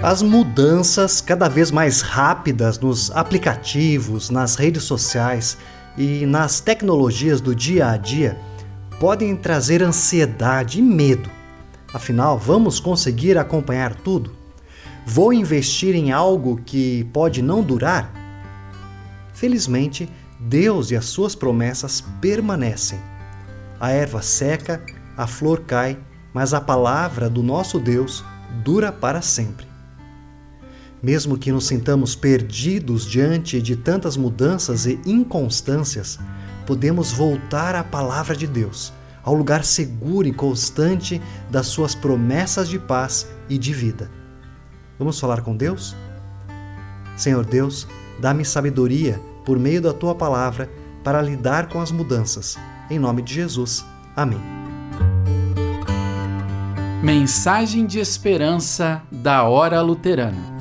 As mudanças cada vez mais rápidas nos aplicativos, nas redes sociais e nas tecnologias do dia a dia podem trazer ansiedade e medo. Afinal, vamos conseguir acompanhar tudo? Vou investir em algo que pode não durar? Felizmente, Deus e as suas promessas permanecem. A erva seca, a flor cai, mas a palavra do nosso Deus dura para sempre. Mesmo que nos sintamos perdidos diante de tantas mudanças e inconstâncias, podemos voltar à palavra de Deus, ao lugar seguro e constante das suas promessas de paz e de vida. Vamos falar com Deus? Senhor Deus, dá-me sabedoria por meio da tua palavra para lidar com as mudanças. Em nome de Jesus. Amém. Mensagem de esperança da Hora Luterana.